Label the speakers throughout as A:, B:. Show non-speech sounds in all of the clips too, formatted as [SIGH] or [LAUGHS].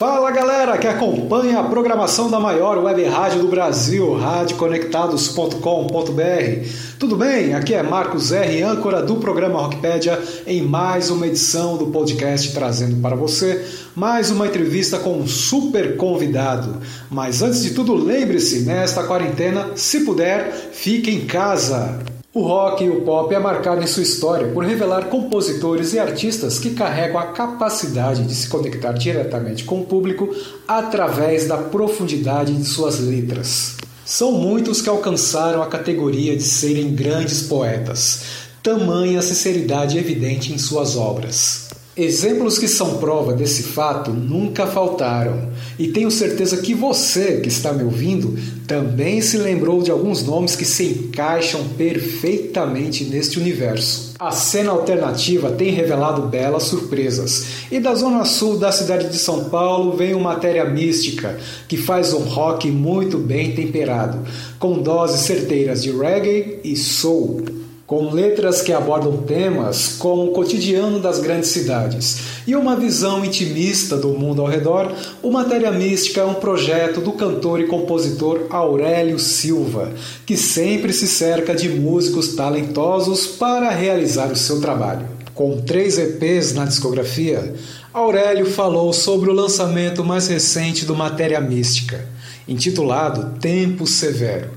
A: Fala galera que acompanha a programação da maior web rádio do Brasil, radioconectados.com.br. Tudo bem? Aqui é Marcos R, âncora do programa Rockpedia, em mais uma edição do podcast trazendo para você mais uma entrevista com um super convidado. Mas antes de tudo, lembre-se, nesta quarentena, se puder, fique em casa. O rock e o pop é marcado em sua história por revelar compositores e artistas que carregam a capacidade de se conectar diretamente com o público através da profundidade de suas letras. São muitos que alcançaram a categoria de serem grandes poetas, tamanha sinceridade evidente em suas obras. Exemplos que são prova desse fato nunca faltaram, e tenho certeza que você que está me ouvindo também se lembrou de alguns nomes que se encaixam perfeitamente neste universo. A cena alternativa tem revelado belas surpresas, e da zona sul da cidade de São Paulo vem uma matéria mística que faz um rock muito bem temperado, com doses certeiras de reggae e soul com letras que abordam temas como o cotidiano das grandes cidades e uma visão intimista do mundo ao redor, o Matéria Mística é um projeto do cantor e compositor Aurélio Silva, que sempre se cerca de músicos talentosos para realizar o seu trabalho. Com três EPs na discografia, Aurélio falou sobre o lançamento mais recente do Matéria Mística, intitulado Tempo Severo,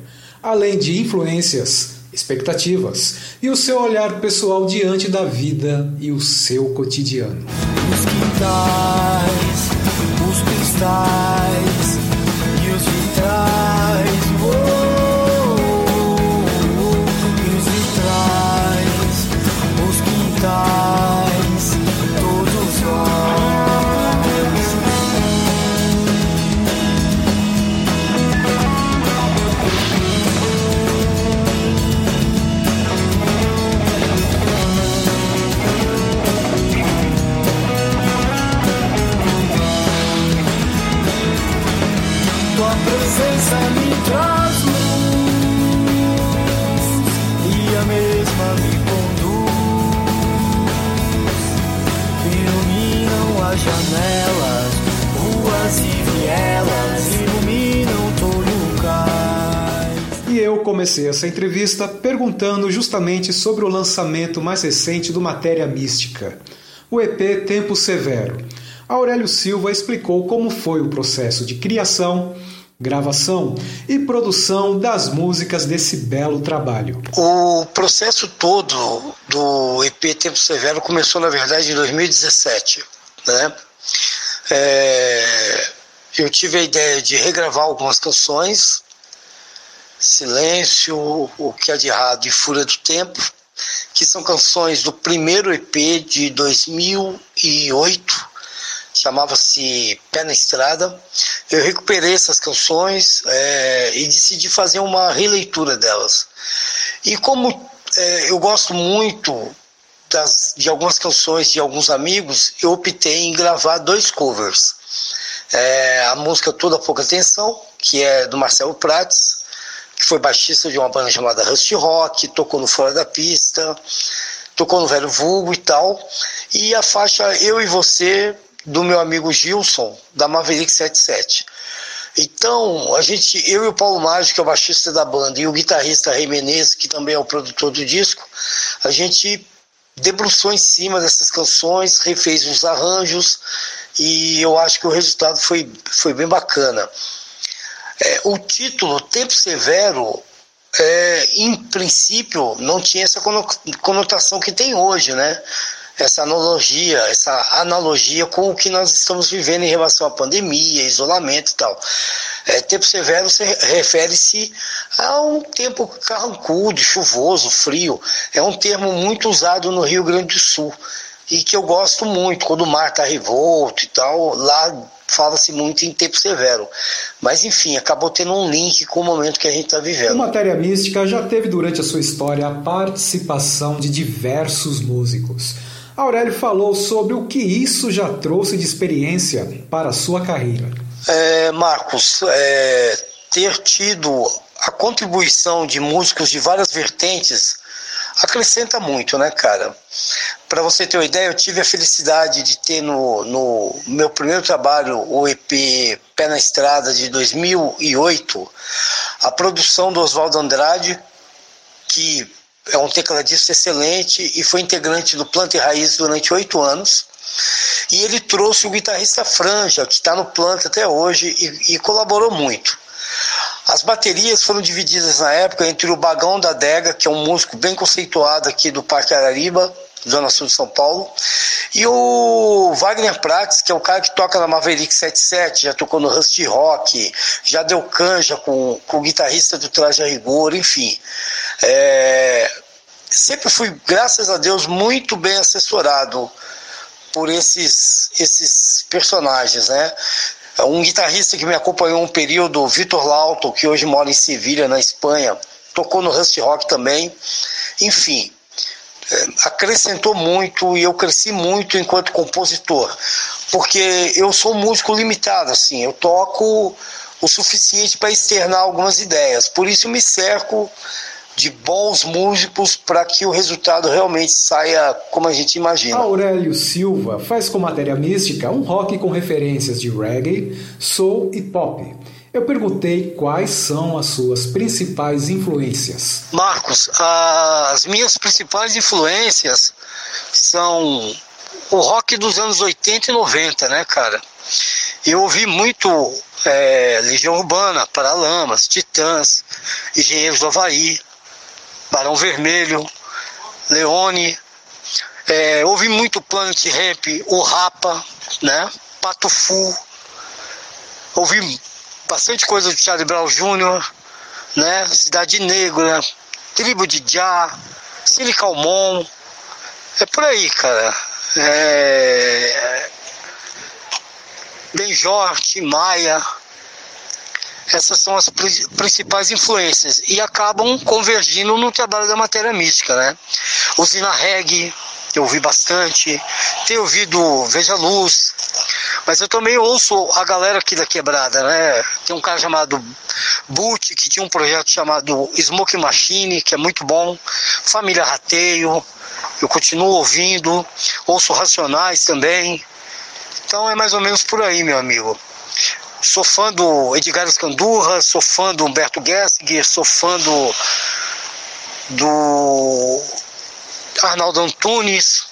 A: além de influências expectativas e o seu olhar pessoal diante da vida e o seu cotidiano. Os quintais, os cristais e os vitrais. Oh, oh, oh, e os vitrais, os quintais. Comecei essa entrevista perguntando justamente sobre o lançamento mais recente do Matéria Mística, o EP Tempo Severo. Aurélio Silva explicou como foi o processo de criação, gravação e produção das músicas desse belo trabalho.
B: O processo todo do EP Tempo Severo começou, na verdade, em 2017 né? É, eu tive a ideia de regravar algumas canções, Silêncio, O que há de errado e Fúria do Tempo, que são canções do primeiro EP de 2008, chamava-se Pé na Estrada. Eu recuperei essas canções é, e decidi fazer uma releitura delas. E como é, eu gosto muito das, de algumas canções de alguns amigos, eu optei em gravar dois covers. É, a música Toda Pouca Atenção, que é do Marcelo Prates, que foi baixista de uma banda chamada Rusty Rock, tocou no Fora da Pista, tocou no Velho Vulgo e tal. E a faixa Eu e Você, do meu amigo Gilson, da Maverick 77. Então, a gente, eu e o Paulo Mágico, que é o baixista da banda, e o guitarrista Rei Menezes, que também é o produtor do disco, a gente debruçou em cima dessas canções, refez os arranjos e eu acho que o resultado foi, foi bem bacana. É, o título Tempo Severo, é, em princípio, não tinha essa conotação que tem hoje, né? essa analogia, essa analogia com o que nós estamos vivendo em relação à pandemia, isolamento e tal. É, tempo severo refere-se a um tempo carrancudo, chuvoso, frio. É um termo muito usado no Rio Grande do Sul e que eu gosto muito. Quando o mar está revolto e tal, lá fala-se muito em tempo severo. Mas enfim, acabou tendo um link com o momento que a gente está vivendo. O
A: Matéria Mística já teve durante a sua história a participação de diversos músicos. Aurélio falou sobre o que isso já trouxe de experiência para a sua carreira.
B: É, Marcos, é, ter tido a contribuição de músicos de várias vertentes acrescenta muito, né, cara? Para você ter uma ideia, eu tive a felicidade de ter no, no meu primeiro trabalho, o EP Pé na Estrada de 2008, a produção do Oswaldo Andrade, que é um tecladista excelente e foi integrante do Planta e Raiz durante oito anos. E ele trouxe o guitarrista Franja, que está no Planta até hoje e, e colaborou muito. As baterias foram divididas na época entre o Bagão da Dega, que é um músico bem conceituado aqui do Parque Arariba, Zona Sul de São Paulo, e o Wagner Prates, que é o cara que toca na Maverick 77, já tocou no Rusty Rock, já deu canja com, com o guitarrista do Traje a Rigor, enfim. É, sempre fui, graças a Deus, muito bem assessorado por esses, esses personagens, né? Um guitarrista que me acompanhou um período, Vitor Lauto, que hoje mora em Sevilha, na Espanha, tocou no Rusty Rock também. Enfim, é, acrescentou muito e eu cresci muito enquanto compositor, porque eu sou músico limitado, assim, eu toco o suficiente para externar algumas ideias, por isso me cerco de bons músicos para que o resultado realmente saia como a gente imagina.
A: Aurélio Silva faz com matéria mística um rock com referências de reggae, soul e pop. Eu perguntei quais são as suas principais influências.
B: Marcos, as minhas principais influências são o rock dos anos 80 e 90, né, cara? Eu ouvi muito é, Legião Urbana, Paralamas, Titãs, Engenheiros do Havaí, Barão Vermelho, Leone. É, ouvi muito Planet Ramp, o Rapa, né? Pato Fu. Ouvi bastante coisa do Charlie Brown Jr., né? Cidade Negra, Tribo de Já, Silicalmon. É por aí, cara. É... Benjor, Maia, essas são as principais influências e acabam convergindo no trabalho da matéria mística, né? Usina Reg, eu ouvi bastante, tenho ouvido Veja Luz, mas eu também ouço a galera aqui da quebrada, né? Tem um cara chamado Boot, que tinha um projeto chamado Smoke Machine, que é muito bom, Família Rateio, eu continuo ouvindo, ouço Racionais também. Então é mais ou menos por aí, meu amigo. Sou fã do Edgar Escandurra, sou fã do Humberto Gessinger, sou fã do, do Arnaldo Antunes.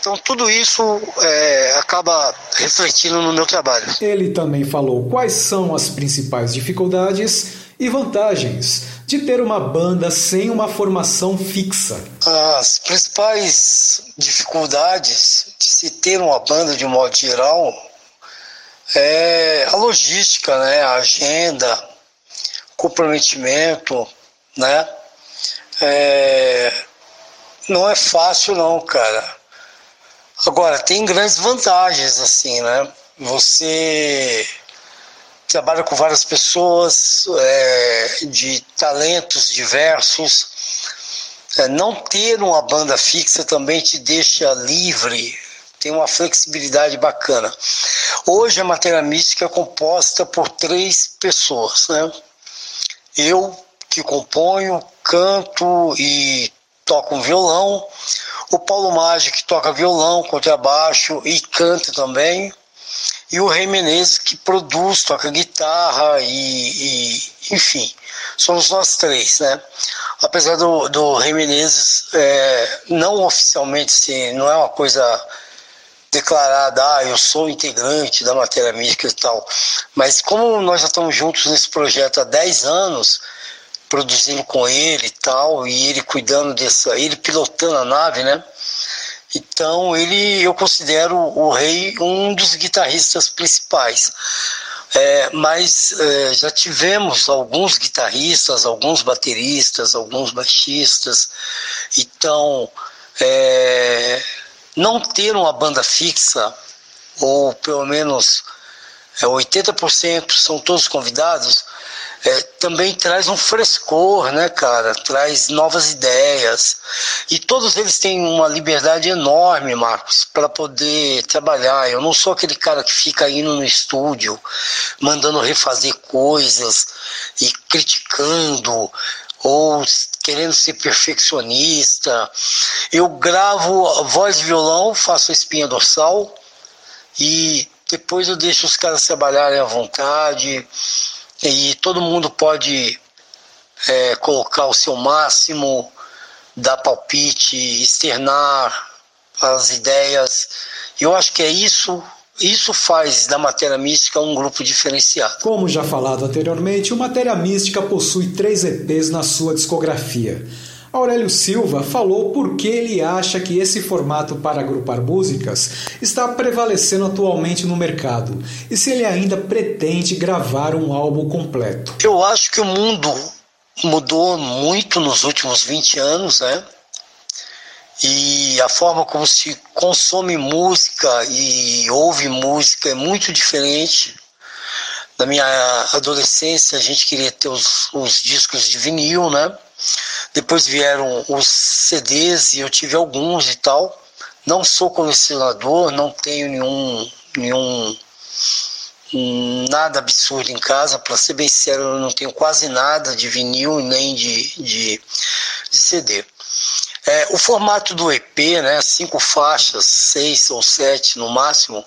B: Então tudo isso é, acaba refletindo no meu trabalho.
A: Ele também falou quais são as principais dificuldades e vantagens de ter uma banda sem uma formação fixa.
B: As principais dificuldades de se ter uma banda de modo geral é a logística, né? A agenda, comprometimento, né? É, não é fácil não, cara. Agora, tem grandes vantagens, assim, né? Você trabalha com várias pessoas é, de talentos diversos. É, não ter uma banda fixa também te deixa livre tem uma flexibilidade bacana. Hoje a matéria mística é composta por três pessoas, né? Eu que componho, canto e toco um violão, o Paulo Maggi que toca violão, contrabaixo e canta também, e o Rei Menezes que produz, toca guitarra e, e enfim, somos nós três, né? Apesar do, do Rei Menezes é, não oficialmente, assim, não é uma coisa declarada, ah, eu sou integrante da matéria mística e tal. Mas como nós já estamos juntos nesse projeto há 10 anos, produzindo com ele e tal, e ele cuidando dessa, ele pilotando a nave, né? Então ele, eu considero o Rei um dos guitarristas principais. É, mas é, já tivemos alguns guitarristas, alguns bateristas, alguns baixistas. Então, é, não ter uma banda fixa, ou pelo menos é, 80% são todos convidados, é, também traz um frescor, né, cara? Traz novas ideias. E todos eles têm uma liberdade enorme, Marcos, para poder trabalhar. Eu não sou aquele cara que fica indo no estúdio, mandando refazer coisas e criticando ou querendo ser perfeccionista. Eu gravo voz e violão, faço a espinha dorsal e depois eu deixo os caras trabalharem à vontade e todo mundo pode é, colocar o seu máximo, dar palpite, externar as ideias. Eu acho que é isso isso faz da Matéria Mística um grupo diferenciado.
A: Como já falado anteriormente, o Matéria Mística possui três EPs na sua discografia. Aurélio Silva falou por que ele acha que esse formato para agrupar músicas está prevalecendo atualmente no mercado e se ele ainda pretende gravar um álbum completo.
B: Eu acho que o mundo mudou muito nos últimos 20 anos, né? E a forma como se consome música e ouve música é muito diferente. Na minha adolescência, a gente queria ter os, os discos de vinil, né? Depois vieram os CDs e eu tive alguns e tal. Não sou colecionador, não tenho nenhum, nenhum nada absurdo em casa. Para ser bem sincero, eu não tenho quase nada de vinil nem de, de, de CD. É, o formato do EP, né, cinco faixas, seis ou sete no máximo,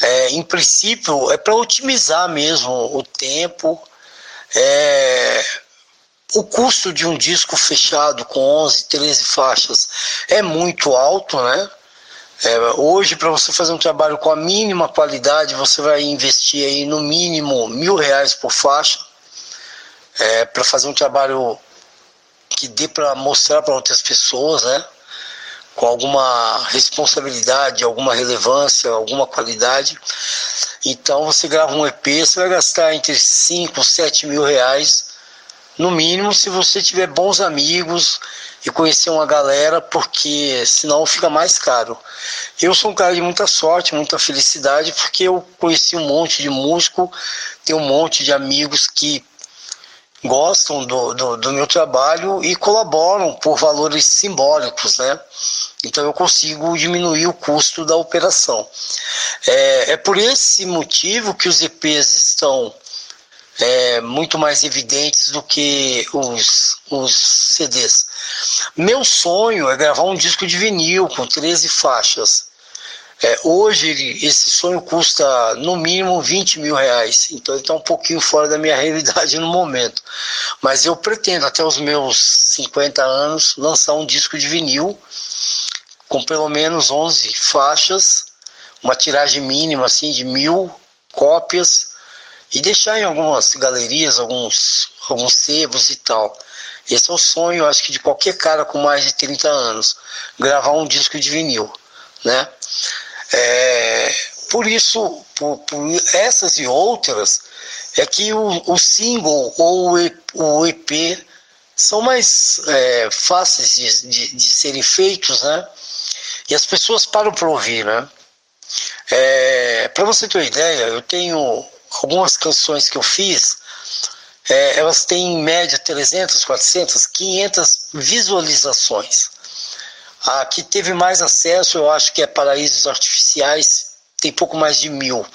B: é, em princípio é para otimizar mesmo o tempo. É, o custo de um disco fechado com 11, 13 faixas é muito alto, né? É, hoje, para você fazer um trabalho com a mínima qualidade, você vai investir aí no mínimo mil reais por faixa. É, para fazer um trabalho que dê para mostrar para outras pessoas, né? Com alguma responsabilidade, alguma relevância, alguma qualidade. Então você grava um EP, você vai gastar entre 5 7 mil reais no mínimo, se você tiver bons amigos e conhecer uma galera, porque senão fica mais caro. Eu sou um cara de muita sorte, muita felicidade, porque eu conheci um monte de músico, tenho um monte de amigos que gostam do, do, do, meu trabalho e colaboram por valores simbólicos, né? Então eu consigo diminuir o custo da operação. É, é por esse motivo que os EPs estão é, muito mais evidentes do que os, os CDs. Meu sonho é gravar um disco de vinil com 13 faixas. É, hoje esse sonho custa no mínimo 20 mil reais, então ele está um pouquinho fora da minha [LAUGHS] realidade no momento. Mas eu pretendo até os meus 50 anos lançar um disco de vinil com pelo menos 11 faixas, uma tiragem mínima assim de mil cópias e deixar em algumas galerias, alguns, alguns sebos e tal. Esse é o sonho, acho que de qualquer cara com mais de 30 anos, gravar um disco de vinil, né? É, por isso, por, por, essas e outras, é que o, o single ou o EP são mais é, fáceis de, de, de, serem feitos, né? E as pessoas param para ouvir, né? É, para você ter uma ideia, eu tenho algumas canções que eu fiz, é, elas têm em média 300, 400, 500 visualizações. A que teve mais acesso, eu acho que é Paraísos Artificiais, tem pouco mais de mil.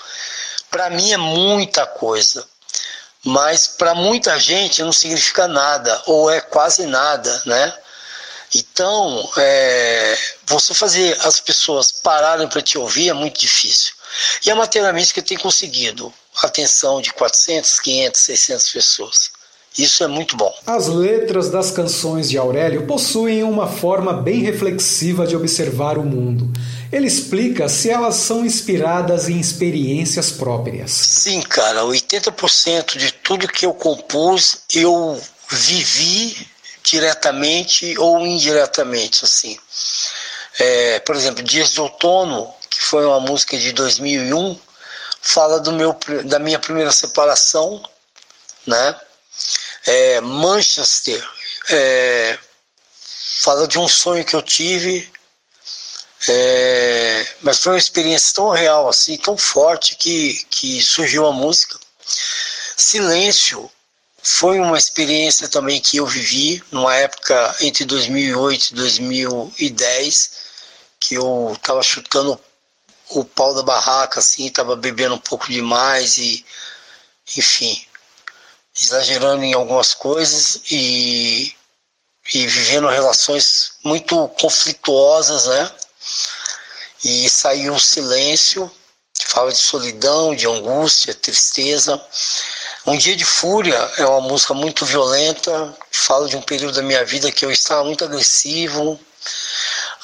B: Para mim é muita coisa, mas para muita gente não significa nada, ou é quase nada, né? Então, é, você fazer as pessoas pararem para te ouvir é muito difícil. E a matéria mística tem conseguido atenção de 400, 500, 600 pessoas. Isso é muito bom.
A: As letras das canções de Aurélio possuem uma forma bem reflexiva de observar o mundo. Ele explica se elas são inspiradas em experiências próprias.
B: Sim, cara, 80% de tudo que eu compus eu vivi diretamente ou indiretamente, assim. É, por exemplo, Dias de Outono, que foi uma música de 2001, fala do meu, da minha primeira separação, né? É, Manchester. É, fala de um sonho que eu tive, é, mas foi uma experiência tão real, assim, tão forte que, que surgiu a música. Silêncio foi uma experiência também que eu vivi numa época entre 2008 e 2010, que eu estava chutando o pau da barraca, assim, estava bebendo um pouco demais e, enfim, exagerando em algumas coisas e e vivendo relações muito conflituosas, né? E saiu o silêncio, que fala de solidão, de angústia, tristeza. Um Dia de Fúria é uma música muito violenta, fala de um período da minha vida que eu estava muito agressivo.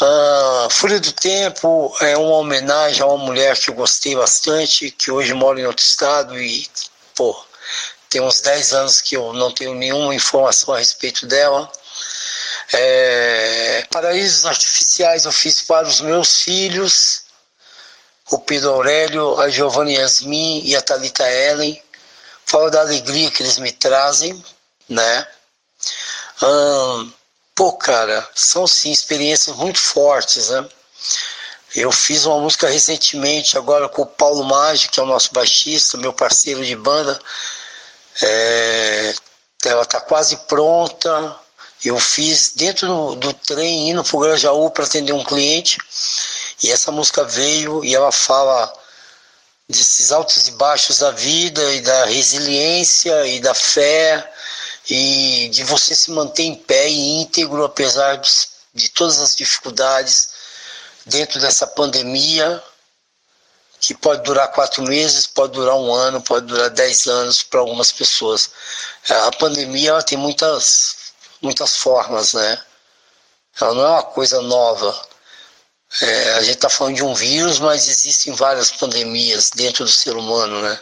B: Uh, Fúria do Tempo é uma homenagem a uma mulher que eu gostei bastante, que hoje mora em outro estado e, pô, tem uns 10 anos que eu não tenho nenhuma informação a respeito dela. É, Paraísos Artificiais eu fiz para os meus filhos, o Pedro Aurélio, a Giovanna Yasmin e a Talita Ellen. Fala da alegria que eles me trazem, né? Hum, pô, cara, são sim experiências muito fortes, né? Eu fiz uma música recentemente agora com o Paulo Maggi, que é o nosso baixista, meu parceiro de banda. É, ela está quase pronta. Eu fiz dentro do, do trem indo para o Grajaú para atender um cliente. E essa música veio e ela fala desses altos e baixos da vida e da resiliência e da fé e de você se manter em pé e íntegro apesar de, de todas as dificuldades dentro dessa pandemia que pode durar quatro meses, pode durar um ano, pode durar dez anos para algumas pessoas. A pandemia ela tem muitas, muitas formas, né? Ela não é uma coisa nova. É, a gente está falando de um vírus, mas existem várias pandemias dentro do ser humano, né?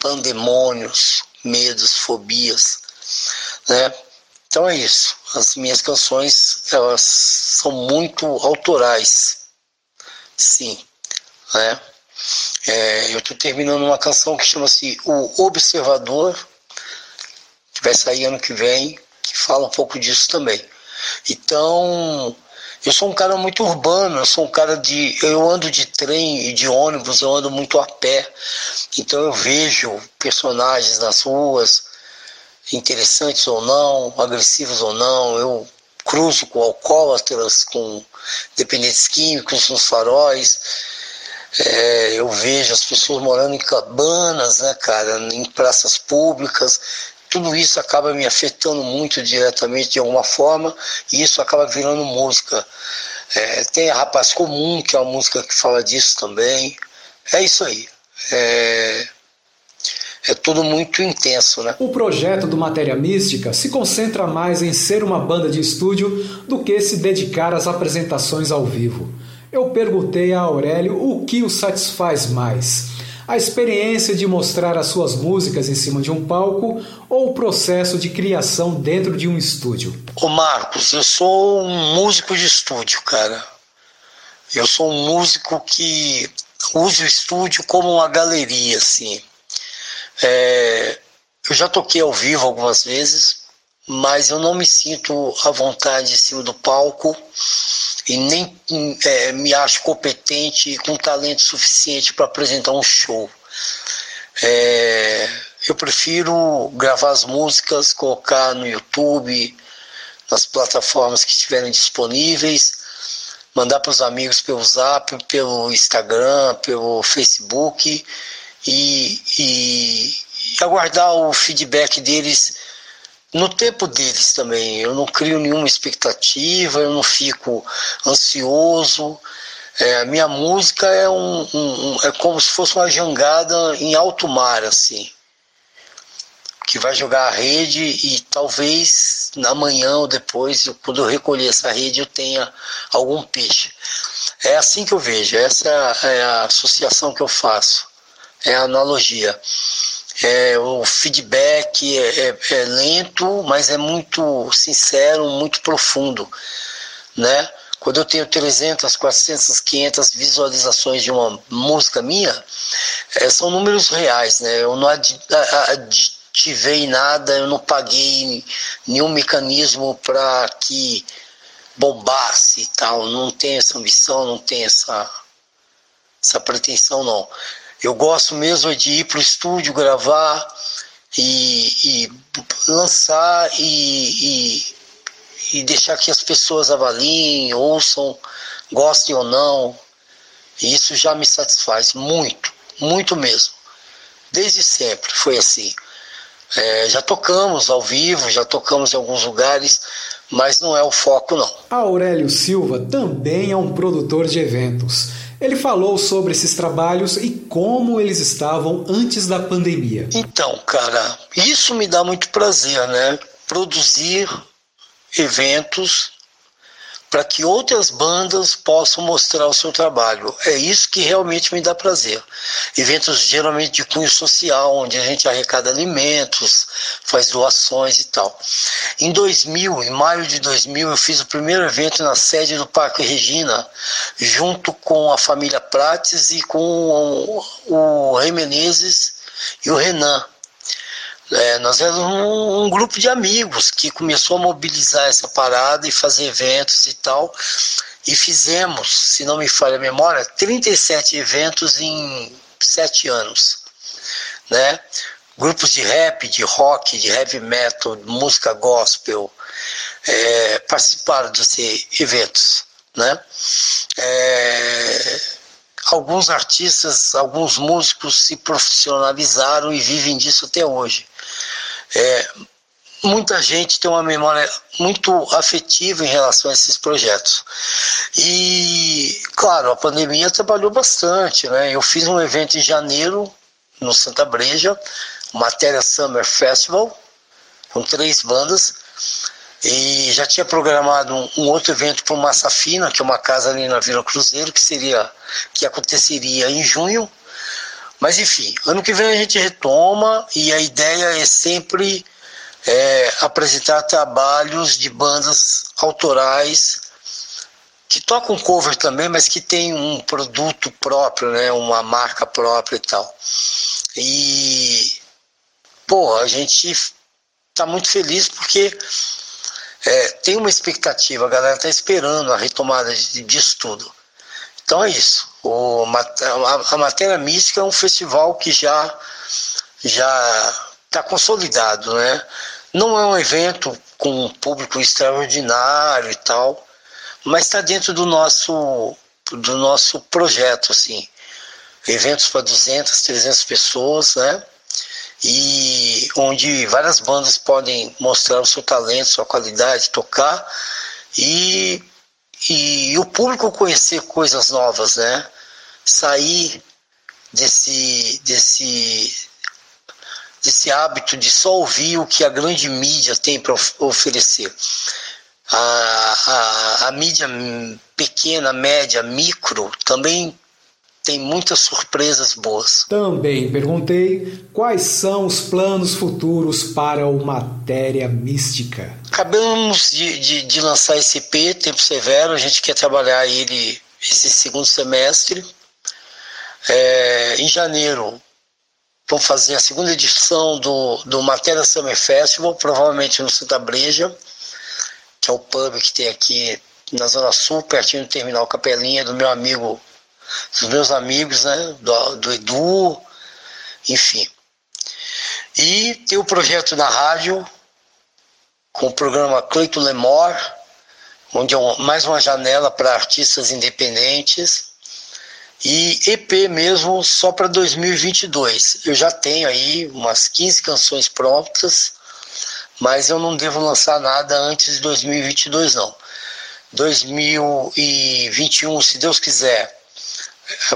B: Pandemônios, medos, fobias, né? Então é isso. As minhas canções elas são muito autorais, sim, né? É, eu estou terminando uma canção que chama-se O Observador, que vai sair ano que vem, que fala um pouco disso também. Então, eu sou um cara muito urbano, eu sou um cara de. Eu ando de trem e de ônibus, eu ando muito a pé. Então eu vejo personagens nas ruas, interessantes ou não, agressivos ou não. Eu cruzo com alcoólatras, com dependentes químicos nos faróis. É, eu vejo as pessoas morando em cabanas, né, cara, em praças públicas. Tudo isso acaba me afetando muito diretamente de alguma forma e isso acaba virando música. É, tem a Rapaz Comum, que é uma música que fala disso também. É isso aí. É, é tudo muito intenso, né?
A: O projeto do Matéria Mística se concentra mais em ser uma banda de estúdio do que se dedicar às apresentações ao vivo eu perguntei a Aurélio o que o satisfaz mais. A experiência de mostrar as suas músicas em cima de um palco ou o processo de criação dentro de um estúdio?
B: Ô Marcos, eu sou um músico de estúdio, cara. Eu sou um músico que usa o estúdio como uma galeria, assim. É, eu já toquei ao vivo algumas vezes, mas eu não me sinto à vontade em cima do palco e nem é, me acho competente e com talento suficiente para apresentar um show. É, eu prefiro gravar as músicas, colocar no YouTube, nas plataformas que estiverem disponíveis, mandar para os amigos pelo Zap, pelo Instagram, pelo Facebook e, e, e aguardar o feedback deles no tempo deles também. Eu não crio nenhuma expectativa, eu não fico ansioso. É, a minha música é, um, um, um, é como se fosse uma jangada em alto mar, assim. Que vai jogar a rede e talvez amanhã ou depois, quando eu recolher essa rede, eu tenha algum peixe. É assim que eu vejo, essa é a associação que eu faço, é a analogia é, o feedback é, é, é, lento, mas é muito sincero, muito profundo, né? Quando eu tenho 300, 400, 500 visualizações de uma música minha, é, são números reais, né? Eu não aditivei nada, eu não paguei nenhum mecanismo para que bombasse e tal. Não tem essa ambição, não tem essa, essa pretensão, não. Eu gosto mesmo de ir para o estúdio gravar e, e lançar e, e, e, deixar que as pessoas avaliem, ouçam, gostem ou não. E isso já me satisfaz muito, muito mesmo. Desde sempre foi assim. É, já tocamos ao vivo, já tocamos em alguns lugares, mas não é o foco não.
A: Aurélio Silva também é um produtor de eventos. Ele falou sobre esses trabalhos e como eles estavam antes da pandemia.
B: Então, cara, isso me dá muito prazer, né? Produzir eventos para que outras bandas possam mostrar o seu trabalho. É isso que realmente me dá prazer. Eventos geralmente de cunho social, onde a gente arrecada alimentos, faz doações e tal. Em 2000, em maio de 2000, eu fiz o primeiro evento na sede do Parque Regina, junto com a família Prates e com o, o Rei Menezes e o Renan. É, nós éramos um, um, grupo de amigos que começou a mobilizar essa parada e fazer eventos e tal. E fizemos, se não me falha a memória, 37 eventos em sete anos. Né? Grupos de rap, de rock, de heavy metal, música gospel é, participaram desses eventos. Né? É, alguns artistas, alguns músicos se profissionalizaram e vivem disso até hoje. É, muita gente tem uma memória muito afetiva em relação a esses projetos. E, claro, a pandemia trabalhou bastante. Né? Eu fiz um evento em janeiro, no Santa Breja, Matéria Summer Festival, com três bandas. E já tinha programado um, um outro evento para o Massa Fina, que é uma casa ali na Vila Cruzeiro, que seria que aconteceria em junho. Mas enfim, ano que vem a gente retoma e a ideia é sempre é, apresentar trabalhos de bandas autorais que tocam cover também, mas que tem um produto próprio, né, uma marca própria e tal. E pô, a gente está muito feliz porque é, tem uma expectativa, a galera está esperando a retomada disso tudo. Então é isso. O, a, Matéria Mística é um festival que já já está consolidado, né? Não é um evento com um público extraordinário e tal, mas está dentro do nosso do nosso projeto, assim. Eventos para 200, 300 pessoas, né? E onde várias bandas podem mostrar o seu talento, sua qualidade, tocar e e o público conhecer coisas novas, né? Sair desse, desse, desse hábito de só ouvir o que a grande mídia tem para oferecer. A, a, a mídia pequena, média, micro também tem muitas surpresas boas.
A: Também perguntei quais são os planos futuros para o Matéria Mística.
B: Acabamos de, de, de lançar esse EP, Tempo Severo, a gente quer trabalhar ele esse segundo semestre. É, em janeiro, vamos fazer a segunda edição do, do Matéria Summer Festival, provavelmente no Santa Breja, que é o pub que tem aqui na Zona Sul, pertinho do Terminal Capelinha, do meu amigo dos meus amigos, né? Do, do Edu, enfim. E tem o projeto da rádio, com o programa Cleito Lemor, onde é mais uma janela para artistas independentes. E EP mesmo só para 2022. Eu já tenho aí umas 15 canções prontas, mas eu não devo lançar nada antes de 2022 não. 2021, se Deus quiser,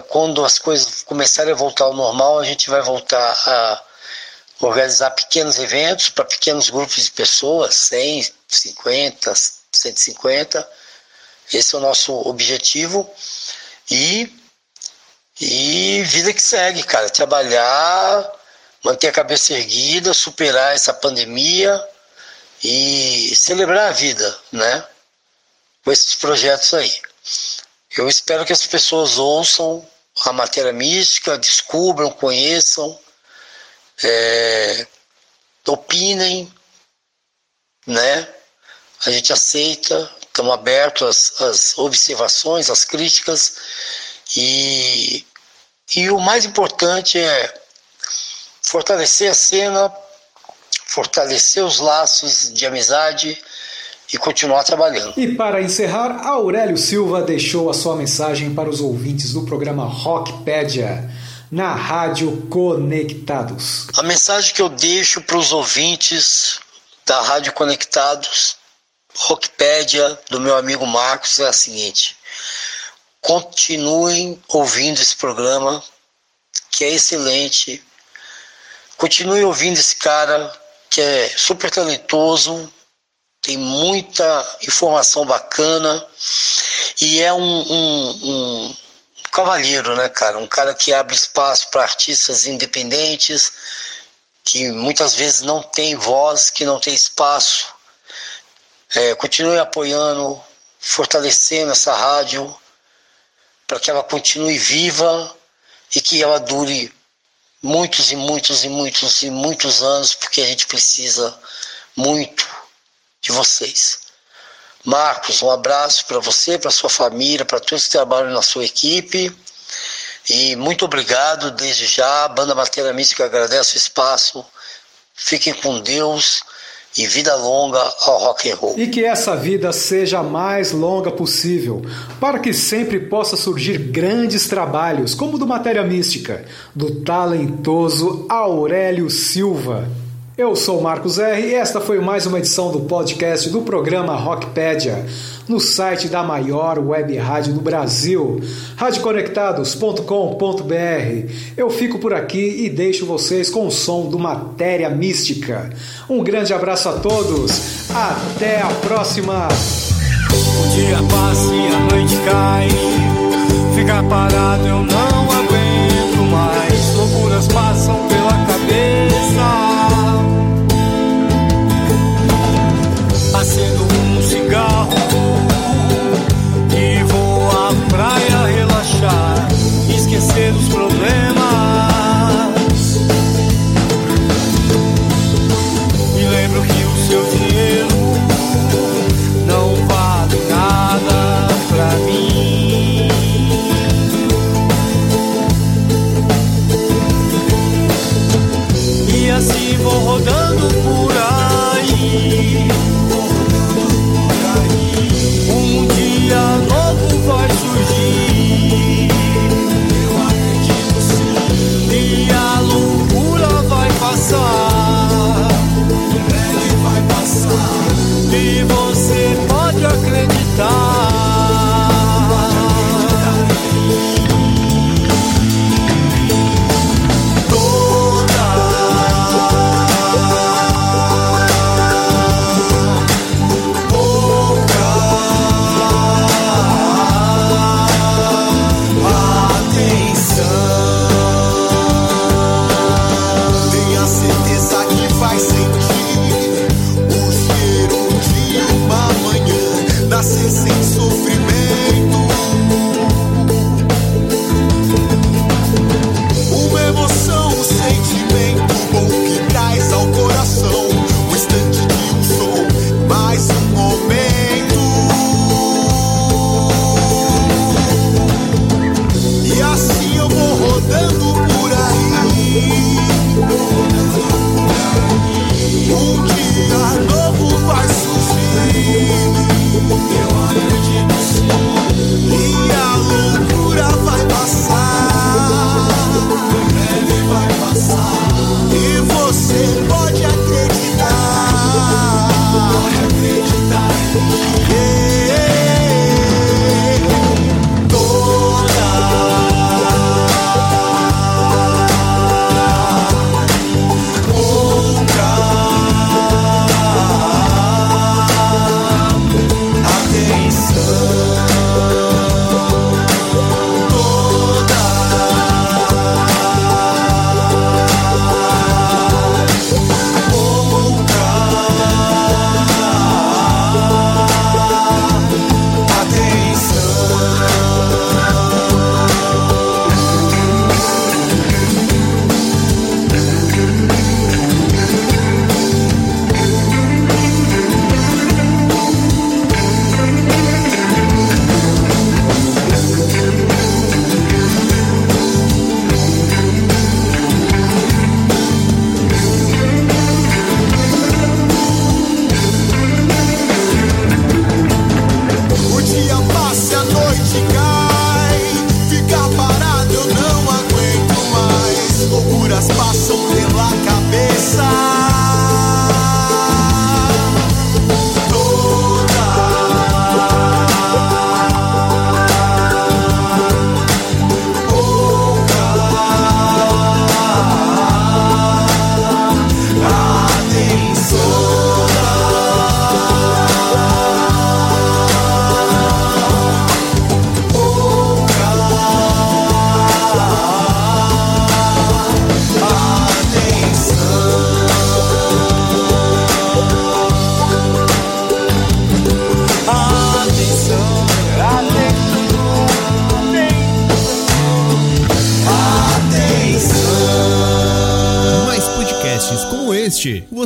B: quando as coisas começarem a voltar ao normal, a gente vai voltar a organizar pequenos eventos para pequenos grupos de pessoas, 100, 50, 150. Esse é o nosso objetivo. E, e vida que segue, cara. Trabalhar, manter a cabeça erguida, superar essa pandemia e celebrar a vida, né? Com esses projetos aí. Eu espero que as pessoas ouçam a matéria mística, descubram, conheçam, é, opinem, né? A gente aceita, estamos abertos às, às observações, às críticas e, e o mais importante é fortalecer a cena, fortalecer os laços de amizade e continuar trabalhando.
A: E para encerrar, Aurélio Silva deixou a sua mensagem para os ouvintes do programa Rockpedia na Rádio Conectados.
B: A mensagem que eu deixo para os ouvintes da Rádio Conectados Rockpedia do meu amigo Marcos é a seguinte: continuem ouvindo esse programa, que é excelente. Continue ouvindo esse cara que é super talentoso, tem muita informação bacana e é um, um, um cavalheiro, né, cara? Um cara que abre espaço para artistas independentes, que muitas vezes não tem voz, que não tem espaço. É, continue apoiando, fortalecendo essa rádio para que ela continue viva e que ela dure muitos e muitos e muitos e muitos anos, porque a gente precisa muito de vocês. Marcos, um abraço para você, para sua família, para todos que trabalham na sua equipe. E muito obrigado desde já. A Banda Matéria Mística agradece o espaço. Fiquem com Deus e vida longa ao rock and roll.
A: E que essa vida seja a mais longa possível, para que sempre possa surgir grandes trabalhos, como o do Matéria Mística, do talentoso Aurélio Silva. Eu sou Marcos R e esta foi mais uma edição do podcast do programa Rockpedia, no site da maior web rádio do Brasil, radioconectados.com.br. Eu fico por aqui e deixo vocês com o som do Matéria Mística. Um grande abraço a todos, até a próxima!
C: O dia passa e a noite cai, ficar parado eu não aguento mais, loucuras passam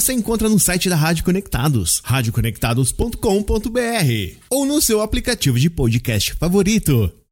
D: você encontra no site da Rádio Conectados, radioconectados.com.br ou no seu aplicativo de podcast favorito.